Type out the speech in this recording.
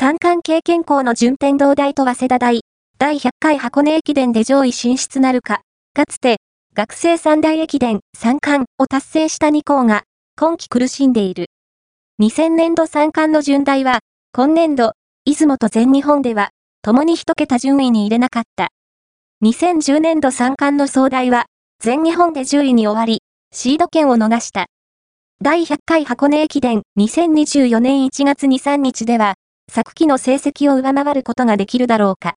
三冠経験校の順天堂大と早稲田大、第100回箱根駅伝で上位進出なるか、かつて、学生三大駅伝三冠を達成した2校が、今季苦しんでいる。2000年度三冠の順大は、今年度、出雲と全日本では、共に一桁順位に入れなかった。2010年度三冠の総大は、全日本で10位に終わり、シード権を逃した。第100回箱根駅伝2024年1月2、3日では、昨季の成績を上回ることができるだろうか。